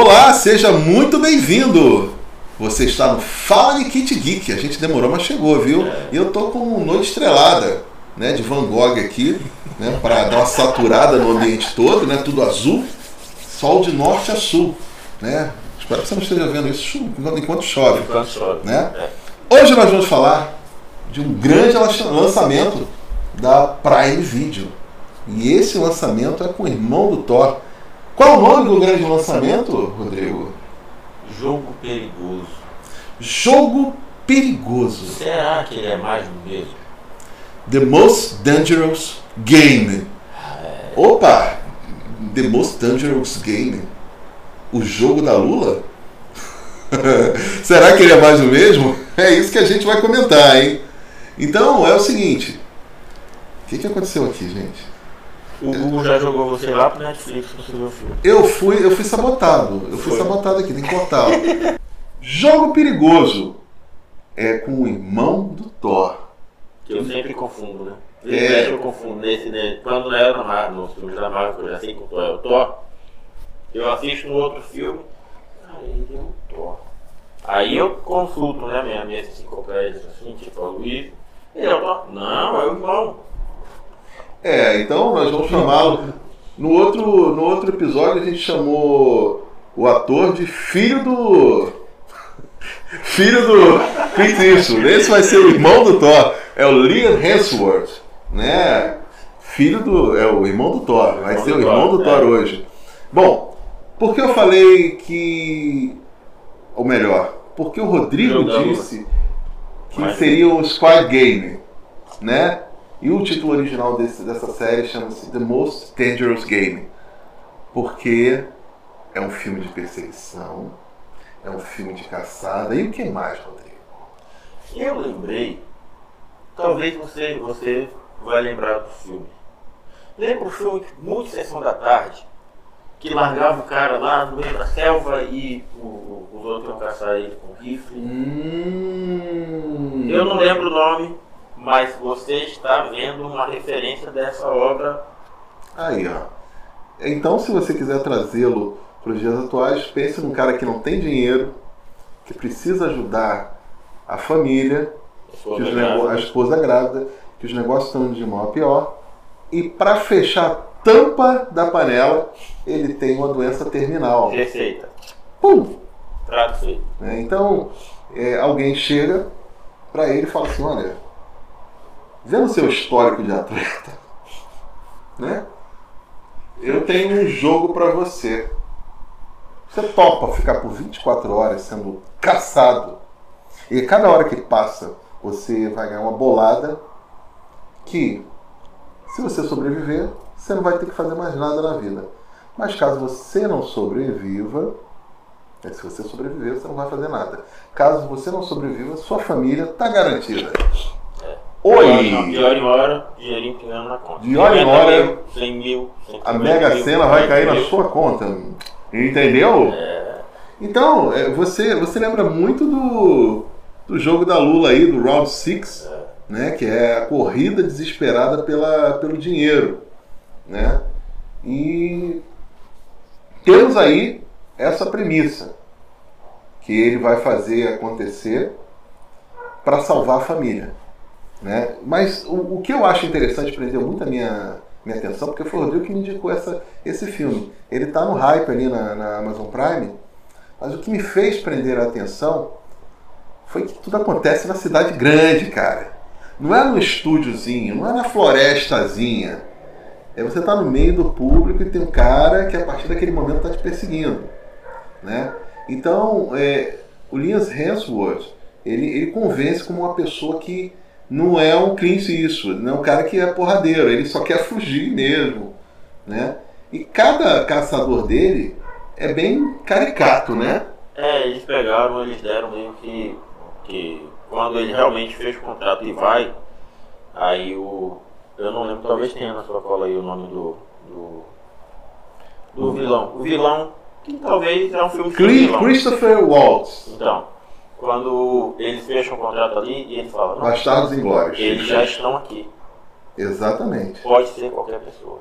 Olá, seja muito bem-vindo! Você está no Fala de Kit Geek. A gente demorou, mas chegou, viu? E eu tô com noite estrelada, né, de Van Gogh aqui, né, para dar uma saturada no ambiente todo, né, tudo azul, sol de norte a sul, né? Espero que você não esteja vendo isso enquanto chove, Enquanto chove. né? É. Hoje nós vamos falar de um grande lançamento da Prime Video. E esse lançamento é com o irmão do Thor. Qual o nome do grande lançamento, Rodrigo? Jogo perigoso. Jogo Perigoso. Será que ele é mais do mesmo? The Most Dangerous Game. Opa! The Most Dangerous Game. O jogo da Lula? Será que ele é mais do mesmo? É isso que a gente vai comentar, hein? Então, é o seguinte. O que, que aconteceu aqui, gente? O Google já jogou você lá pro Netflix pra você ver o filme. Eu fui, eu fui sabotado. Eu fui Foi. sabotado aqui, tem que cortar. Jogo Perigoso. É com o irmão do Thor. Que eu sempre confundo, né? É. Eu confundo nesse, né? Quando era na Marvel, nos filmes da Marvel, que eu já sei que o Thor é o Thor, eu assisto no outro filme, ele é o Thor. Aí eu consulto, né, minha, minhas enciclopédias, assim, tipo a Luiz, ele é o Thor? Não, é o irmão. É, então nós vamos chamá-lo. No outro, no outro episódio a gente chamou o ator de filho do. Filho do Clint Eastwood. Esse vai ser o irmão do Thor. É o Liam Hemsworth, né? Filho do. É o irmão do Thor. Vai ser o irmão Thor, do Thor é. hoje. Bom, por que eu falei que. Ou melhor, porque o Rodrigo disse que seria o Squad Game, né? E o título original desse, dessa série chama-se The Most Dangerous Game, porque é um filme de perseguição, é um filme de caçada. E o que mais, Rodrigo? Eu lembrei, talvez você, você vai lembrar do filme. Lembra o filme muito Sessão da Tarde? Que largava o cara lá no meio da selva e o- os outros iam caçar ele com rifle. Hum... Eu não lembro o nome, mas você está vendo uma referência dessa obra. Aí, ó. Então, se você quiser trazê-lo para os dias atuais, pense num cara que não tem dinheiro, que precisa ajudar a família, que os a esposa grávida, que os negócios estão de mal a pior. E para fechar a tampa da panela, ele tem uma doença terminal. Receita. Pum! Trato feito. né? Então, é, alguém chega para ele e fala assim: olha, vendo o seu histórico de atleta, né? Eu tenho um jogo para você. Você topa ficar por 24 horas sendo caçado. E cada hora que passa, você vai ganhar uma bolada que, se você sobreviver, você não vai ter que fazer mais nada na vida. Mas caso você não sobreviva, é, se você sobreviver, você não vai fazer nada. Caso você não sobreviva, sua família está garantida. Oi! pior em hora, dinheirinho pingando na conta. De hora em 50 hora, mil, 100 mil, 150 A Mega Sena vai 50 cair na sua conta. Entendeu? Então, é, você, você lembra muito do, do jogo da Lula aí, do Round 6, né? Que é a corrida desesperada pela, pelo dinheiro. Né? E temos aí essa premissa que ele vai fazer acontecer para salvar a família. Né? Mas o, o que eu acho interessante, prendeu muito a minha, minha atenção, porque foi o Rodrigo que me indicou essa, esse filme. Ele está no hype ali na, na Amazon Prime, mas o que me fez prender a atenção foi que tudo acontece na cidade grande, cara. Não é no estúdiozinho, não é na florestazinha. É você tá no meio do público e tem um cara que a partir daquele momento está te perseguindo, né? Então, é, o Liam Hemsworth, ele, ele convence como uma pessoa que não é um Clint Eastwood, não é um cara que é porradeiro, ele só quer fugir mesmo, né? E cada caçador dele é bem caricato, né? É, eles pegaram, eles deram meio que, que quando ele realmente fez o contrato e vai, aí o. Eu não lembro, talvez tenha na sua cola aí o nome do. do, do vilão. O vilão, que talvez é um filme Cli-. Christopher Waltz, Então, quando eles fecham o contrato ali e ele fala, Bastardos Inglórios. eles já estão aqui. Exatamente. Pode ser qualquer pessoa.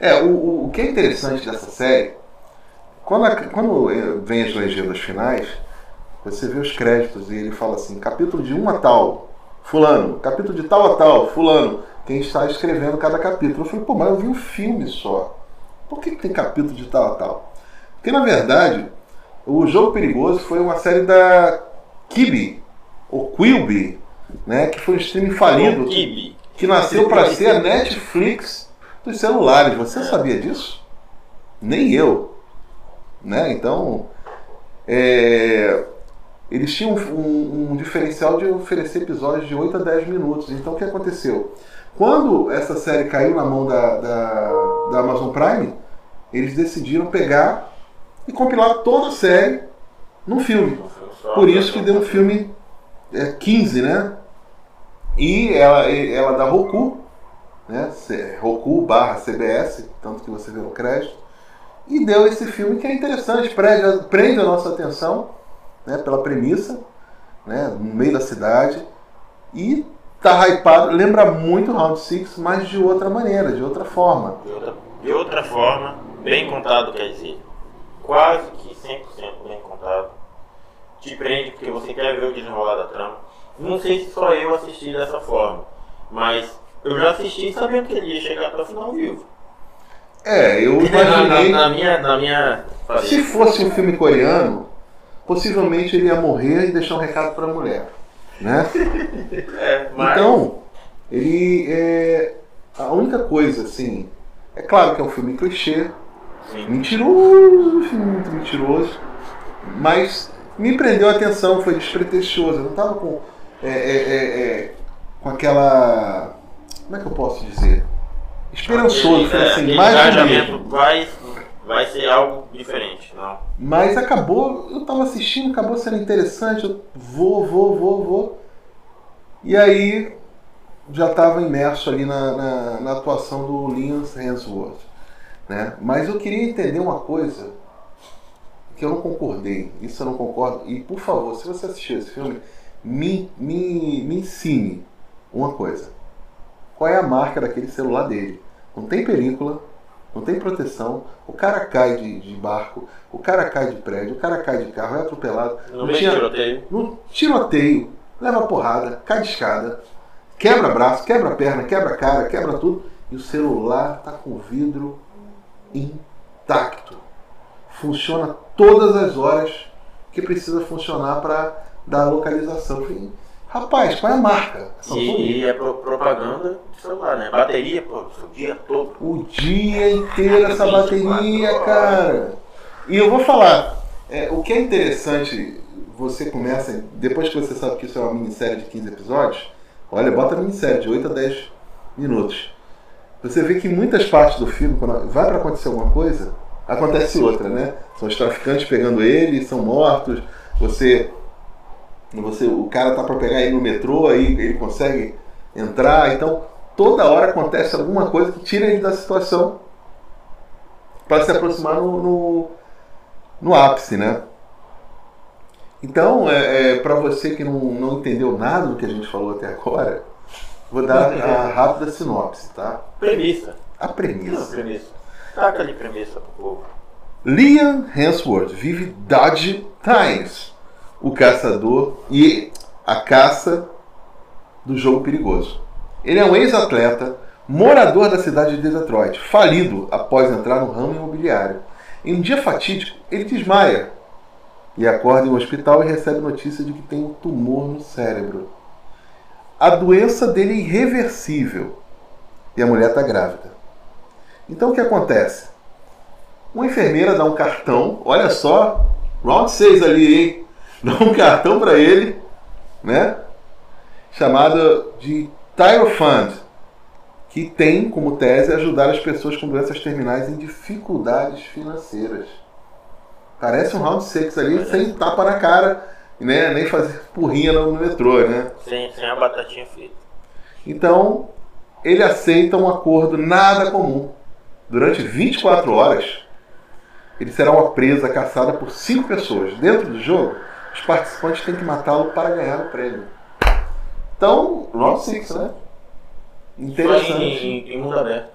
É, o, o, que é interessante dessa série Quando, a- quando vem as legendas finais, você vê os créditos e ele fala assim, capítulo de um a tal, fulano, capítulo de tal a tal, fulano, quem está escrevendo cada capítulo. Eu falei, pô, mas eu vi um filme só. Por que, que tem capítulo de tal a tal? Porque na verdade, o Jogo Perigoso foi uma série da Kibi, ou Quilby, né, que foi um streaming falido que nasceu para ser a Netflix dos celulares. Você sabia disso? Nem eu. Né? Então, é, eles tinham um, um- um diferencial de oferecer episódios de 8 a 10 minutos. Então, o que aconteceu? Quando essa série caiu na mão da, da, da Amazon Prime, eles decidiram pegar e compilar toda a série num filme. Por isso que deu um filme é, 15, né? E ela, ela da Roku, né? Roku barra CBS, tanto que você vê no crédito. E deu esse filme que é interessante, prende, prende a nossa atenção né, pela premissa, né, no meio da cidade. E tá hypado, lembra muito Round Six, mas de outra maneira, de outra forma. De outra, de outra forma, bem contado quer dizer, quase que 100% bem contado. Te prende porque você quer ver o desenrolar da trama. Não sei se só eu assisti dessa forma, mas eu já assisti sabendo que ele ia chegar até o final vivo. É, eu Na, na- imaginei. na minha. Na minha Se fosse um filme coreano, possivelmente ele ia morrer e deixar um recado para a mulher. Né? é, mas, Então, ele é. A única coisa, assim. É claro que é um filme clichê, sim. mentiroso, muito mentiroso, mas me prendeu a atenção, foi despretensioso. Eu não tava com. é, é, é, é, com aquela. Como é que eu posso dizer? Esperançoso, foi assim, mais vai, vai ser algo diferente, não. Mas acabou, eu tava assistindo, acabou sendo interessante, eu vou, vou, vou, vou. E aí já estava imerso ali na, na, na atuação do Liam Hemsworth. Né? Mas eu queria entender uma coisa que eu não concordei, isso eu não concordo. E por favor, se você assistiu esse filme, me, me, me ensine uma coisa. Qual é a marca daquele celular dele? Não tem película, não tem proteção, o cara cai de, de barco, o cara cai de prédio, o cara cai de carro, é atropelado. No meio do tiroteio. no tiroteio, leva porrada, cai de escada, quebra braço, quebra perna, quebra cara, quebra tudo. E o celular tá com vidro intacto. Funciona todas as horas que precisa funcionar para dar localização. Falei, Rapaz, qual é a marca? E, e é pro- propaganda de celular, né? Bateria, pô, o dia todo. O dia inteiro essa 24 bateria, cara. E eu vou falar, é, o que é interessante, você começa, depois que você sabe que isso é uma minissérie de 15 episódios, olha, bota a minissérie de 8 a 10 minutos. Você vê que em muitas partes do filme, quando vai para acontecer alguma coisa, acontece outra, né? São os traficantes pegando ele, são mortos, você. você o cara tá para pegar ele no metrô, aí ele consegue entrar, então toda hora acontece alguma coisa que tira ele da situação para se aproximar no, no, no ápice, né? Então, é, é, para você que não, não entendeu nada do que a gente falou até agora, vou dar a rápida sinopse, tá? Premissa. A Não, premissa. premissa. Taca ali premissa pro povo. Liam Hemsworth vive Dodge Times, o caçador e a caça do jogo perigoso. Ele é um ex-atleta, morador da cidade de Detroit, falido após entrar no ramo imobiliário. Em um dia fatídico, ele desmaia e acorda em um hospital e recebe notícia de que tem um tumor no cérebro. A doença dele é irreversível e a mulher está grávida. Então o que acontece? Uma enfermeira dá um cartão, olha só, round 6 ali, hein? Dá um cartão para ele, né? Chamado de Tyrofund, que tem como tese ajudar as pessoas com doenças terminais em dificuldades financeiras. Parece um round 6 ali, sem tapa na cara, né? Nem fazer porrinha no metrô, né? Sem, sem a batatinha frita. Então, ele aceita um acordo nada comum. Durante 24 horas, ele será uma presa caçada por cinco pessoas. Dentro do jogo, os participantes têm que matá-lo para ganhar o prêmio. Então, Round 6, né? Interessante. em, em mundo aberto.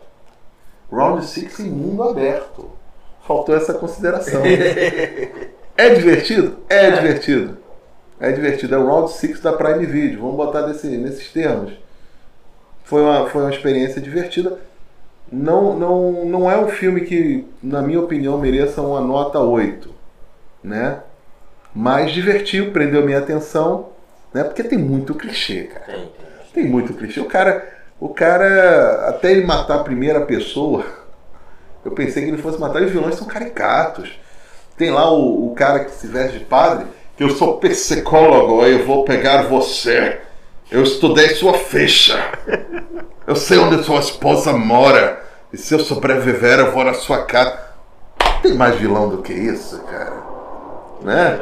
Round 6 em mundo aberto. faltou essa consideração. é divertido? É, é, divertido. É divertido. É o Round 6 da Prime Video. Vamos botar desse, nesses termos. Foi uma, foi uma experiência divertida. Não, não, não é um filme que, na minha opinião, mereça uma nota 8. Né? Mas divertiu, prendeu minha atenção. Né? Porque tem muito clichê, cara. Tem, muito clichê. O cara, o cara, até ele matar a primeira pessoa eu pensei que ele fosse matar. Os vilões são caricatos. Tem lá o, o cara que se veste de padre, que eu sou psicólogo e eu vou pegar você. Eu estudei sua ficha. Eu sei onde sua esposa mora. E se eu sobreviver, eu vou na sua casa. Tem mais vilão do que isso, cara. Né?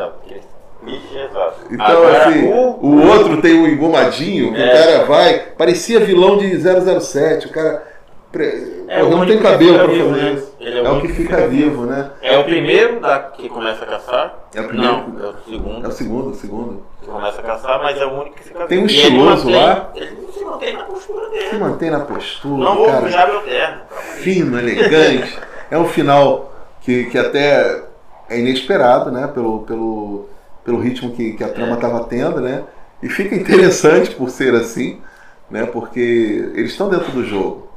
Então, Agora, assim, o... o outro tem o um engomadinho, que é. o cara vai. Parecia vilão de 007. O cara é não tem cabelo pra fazer né? isso. É, é, o que fica vivo, né? É o primeiro da, que começa a caçar? É o primeiro? Não, é o segundo. É o segundo, o segundo. Que começa a caçar, mas é o único que fica Tem um estiloso lá. Ele se mantém na postura dele. Se mantém na postura. Não vou cara, meu terno. Fino, elegante. é um final que, que até é inesperado, né? Pelo, pelo, pelo ritmo que, que a trama estava é. tendo, né? E fica interessante por ser assim, né? Porque eles estão dentro do jogo.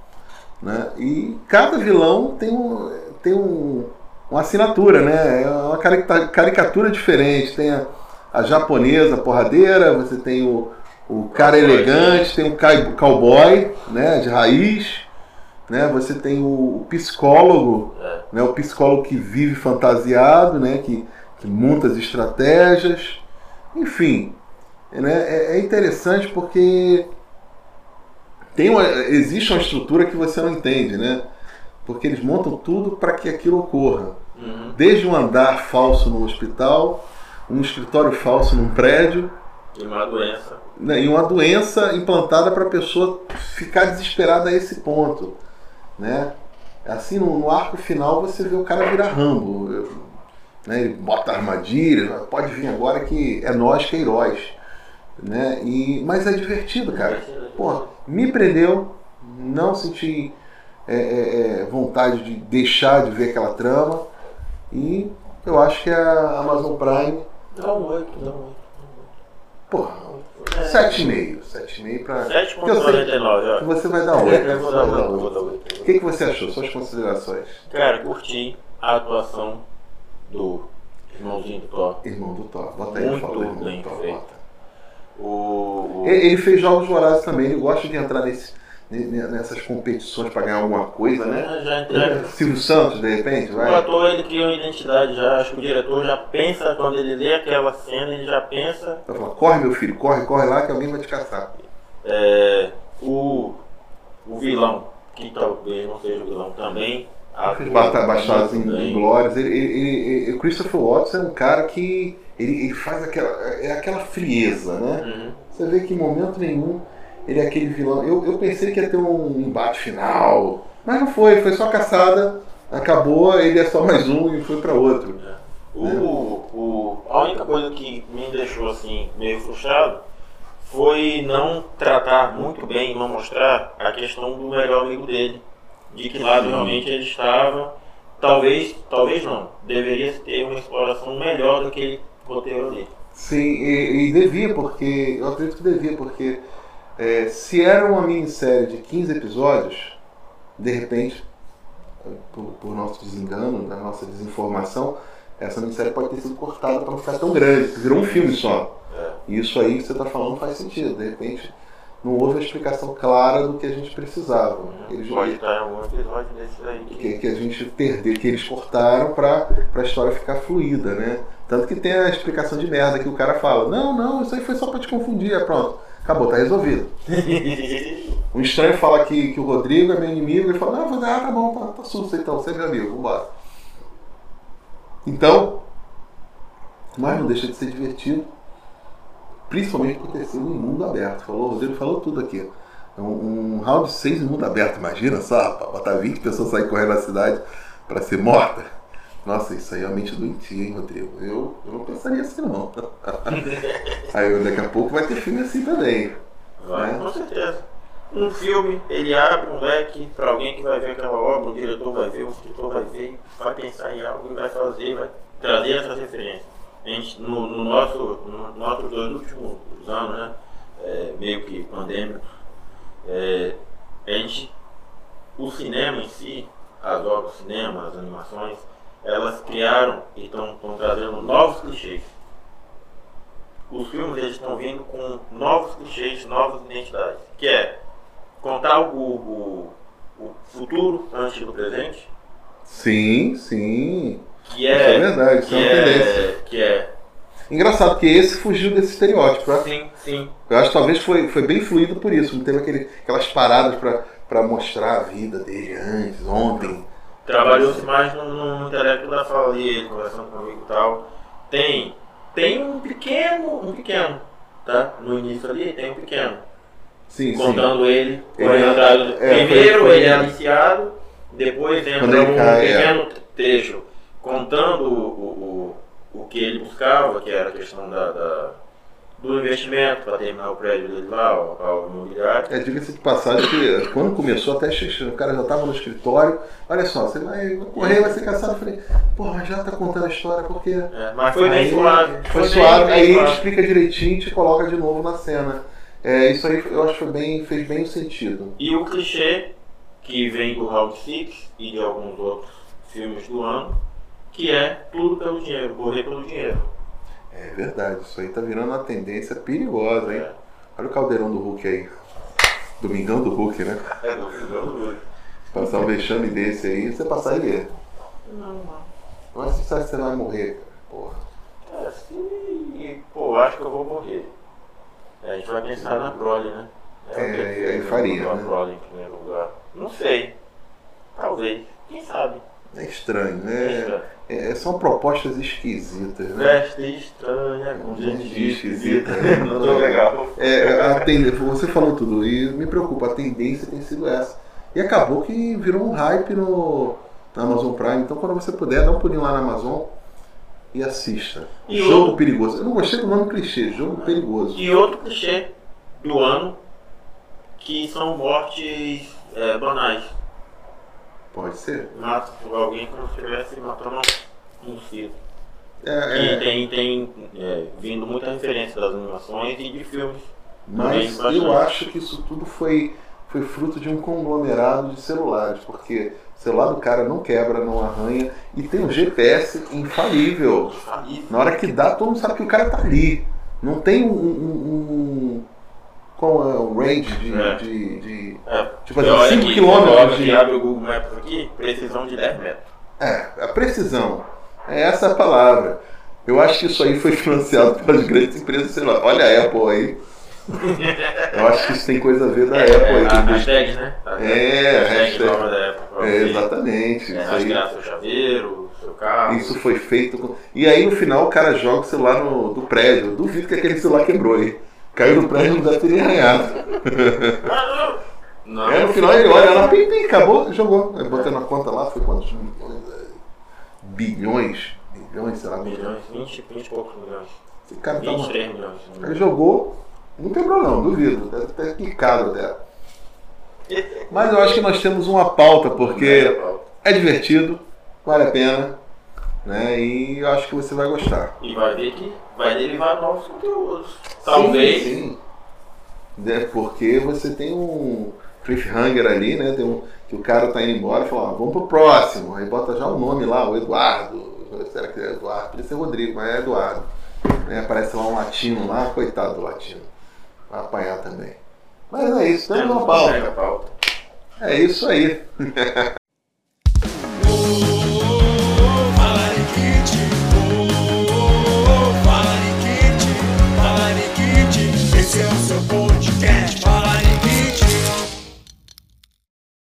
Né? E cada vilão tem, um, tem um, uma assinatura, né? é uma caricatura diferente. Tem a, a japonesa porradeira, você tem o, o cara elegante, tem o cowboy né, de raiz, né? você tem o psicólogo, é. né, o psicólogo que vive fantasiado, né, que, que monta as estratégias. Enfim, né, é, é interessante porque tem uma, existe uma estrutura que você não entende, né? Porque eles montam tudo para que aquilo ocorra. Uhum. Desde um andar falso no hospital, um escritório falso num prédio. E uma doença. Né? E uma doença implantada para a pessoa ficar desesperada a esse ponto. Né? Assim, no, no arco final, você vê o cara virar rambo. Né? Ele bota armadilha, pode vir agora que é nós que é heróis. Né? E, mas é divertido, cara. Pô, me prendeu, não senti é, é, é, vontade de deixar de ver aquela trama. E eu acho que a Amazon Prime. Dá um 8, dá um 8. Porra, 7,5. 7,5 para. 7,99. Que você vai dar 8. O que, que você achou? Suas considerações? Cara, curti a atuação do irmãozinho do Thor. Irmão do Thor. Bota aí, Muito fala, irmão bem do Thor. Bota. O, o... Ele fez jogos vorazes também, ele gosta de entrar nesse, nessas competições para ganhar alguma coisa, né? Já entrega. Silvio Santos, de repente, vai. O ator ele cria uma identidade já, acho que o diretor já pensa, quando ele lê aquela cena, ele já pensa. Vai falar, corre meu filho, corre, corre lá que alguém vai te caçar. É, o, o vilão, que talvez não seja o vilão também. Fez bastados em, em glórias. Ele, ele, ele, Christopher Watts é um cara que ele, ele faz aquela, é aquela frieza, né? Uhum. Você vê que em momento nenhum ele é aquele vilão. Eu, eu pensei que ia ter um embate final, mas não foi, foi só caçada, acabou, ele é só mais um e foi para outro. É. O, né? o, a única coisa que me deixou assim meio frustrado foi não tratar muito bem, não mostrar a questão do melhor amigo dele, de que lado realmente ele estava. Talvez, talvez não. Deveria ter uma exploração melhor do que ele roteiro ali. Sim, e, e, devia, porque. Eu acredito que devia, porque é, se era uma minissérie de 15 episódios, de repente, por, por nosso desengano, da nossa desinformação, essa minissérie pode ter sido cortada para não ficar tão grande, virou um filme só. É. Isso aí que você está falando faz sentido. De repente, não houve a explicação clara do que a gente precisava. Eles, Pode estar em algum episódio desse. Que, que a gente perdeu, que eles cortaram para a história ficar fluida, né? Tanto que tem a explicação de merda que o cara fala: Não, não, isso aí foi só para te confundir, é pronto. Acabou, tá resolvido. o estranho fala que, que o Rodrigo é meu inimigo, ele fala: Não, ah, tá bom, tá, tá susto então, sempre amigo, vambora. Então, mas não deixa de ser divertido principalmente por ter sido em mundo aberto. Falou, o Rodrigo falou tudo aqui. Um, um round 6 em mundo aberto, imagina só, botar 20 pessoas sair correndo na cidade para ser morta. Nossa, isso aí é mente doentia, hein, Rodrigo? Eu, eu não pensaria assim, não. aí daqui a pouco vai ter filme assim também. Vai, né? com certeza. Um filme, ele abre um leque para alguém que vai ver aquela obra, o diretor vai ver, o escritor vai ver, vai pensar em algo e vai fazer, vai trazer essas referências. A gente, no, no nosso, no nossos dois últimos anos, né, é, meio que pandêmicos, é, a gente, o cinema em si, as obras do cinema, as animações, elas criaram e estão trazendo novos clichês. Os filmes eles estão vindo com novos clichês, novas identidades, que é contar o, o, o futuro antes do presente. Sim, sim. Que é, isso é verdade, isso é uma é, tendência. Que é. Engraçado, que esse fugiu desse estereótipo, né? Sim, sim. Eu acho que talvez foi, foi bem fluido por isso. Não teve aquele, aquelas paradas para mostrar a vida dele antes, ontem. Trabalhou-se mais no, no intelecto da fala ali, ele conversando comigo e tal. Tem, tem um pequeno, um pequeno, tá? No início ali tem um pequeno. Sim, contando sim. ele, Ele correndo é- é, Primeiro foi- foi- ele é aliciado, depois entra um é. pequeno trecho contando o, o, o, o que ele buscava, que era a questão da, da- do investimento para terminar o prédio dele lá, o, o imobiliário. É, diga-se de passagem que quando começou, até xixi, o cara já estava no escritório. Olha só, você vai correr, vai ser caçado. Eu falei, porra, já tá contando a história, porque. É, mas foi bem suave. Foi bem- suave, bem aí ele suave. explica direitinho e te coloca de novo na cena. É, isso aí eu acho que foi bem, fez bem sentido. E o clichê que vem do Round Six e de alguns outros filmes do ano, que é tudo pelo dinheiro, correr pelo dinheiro. É verdade, isso aí tá virando uma tendência perigosa, hein? É, Olha o caldeirão do Hulk aí. Domingão do Hulk, né? é do do- Passar um vexame desse aí, você passaria. Não, não. Mas você sabe que você vai morrer, cara. Porra. É, se, pô, acho que eu vou morrer. É, a gente vai pensar na Broly, né? É, que aí faria, botar né? A Broly em primeiro lugar. Não sei. Talvez. Quem sabe? É estranho, É né? estranho. É, são propostas esquisitas, né? Veste estranha, com gente esquisita. esquisita. Não tô legal. É, Você falou tudo e me preocupa, a tendência tem sido essa. E acabou que virou um hype no, na Amazon Prime. Então quando você puder, dá um pulinho lá na Amazon e assista. E jogo o- perigoso. Eu não gostei do nome clichê, jogo perigoso. E outro clichê do ano, que são mortes é, banais. Pode ser. Mata alguém como se estivesse matando um circo. É, E é, tem, tem é, vindo muita referência das animações e de filmes. mas eu acho que isso tudo foi, foi fruto de um conglomerado de celulares, porque o celular do cara não quebra, não arranha e tem um GPS infalível. Infalível. Na hora que dá, todo mundo sabe que o cara tá ali. Não tem um, um- qual é o range de. É. de, de- É, tipo assim, olha 5 que km de. abre o Google Maps aqui, precisão de 10 metros. É, a precisão. É essa a palavra. Eu acho que isso aí foi financiado pelas grandes empresas, sei lá. Olha a Apple aí. Eu acho que isso tem coisa a ver da Apple aí. a tem- hashtag, né? A É, a hashtag nova da Apple. É, exatamente. é, Isso aí. seu chaveiro, seu carro. Isso foi feito. com- E aí no final o cara joga o celular no, do prédio. Eu duvido que aquele celular quebrou aí. Caiu no prédio e não deve ter nem arranhado. Não. Aí no final ele olha lá, pim, pim, acabou, jogou. Aí botei na conta lá, foi quantos milhões? é, Bilhões? Bilhões, sei lá. Milhões, 20, 20 e poucos milhões. Esse cara tá 23 milhões. Aí jogou, não quebrou não, duvido. Deve ter quicado até. Mas eu acho que nós temos uma pauta, porque é divertido, vale a pena, né? E eu acho que você vai gostar. E vai ver que vai derivar novos conteúdos. Talvez. Sim, sim. É porque você tem um cliffhanger ali, né? Tem um, que o cara tá indo embora e fala, ah, vamos pro próximo. Aí bota já o nome lá, o Eduardo. Será que é Eduardo? Podia ser Rodrigo, mas é Eduardo. Né? Aparece lá um latino lá, coitado do latino. Vai apanhar também. Mas é isso, temos uma pauta. É isso aí.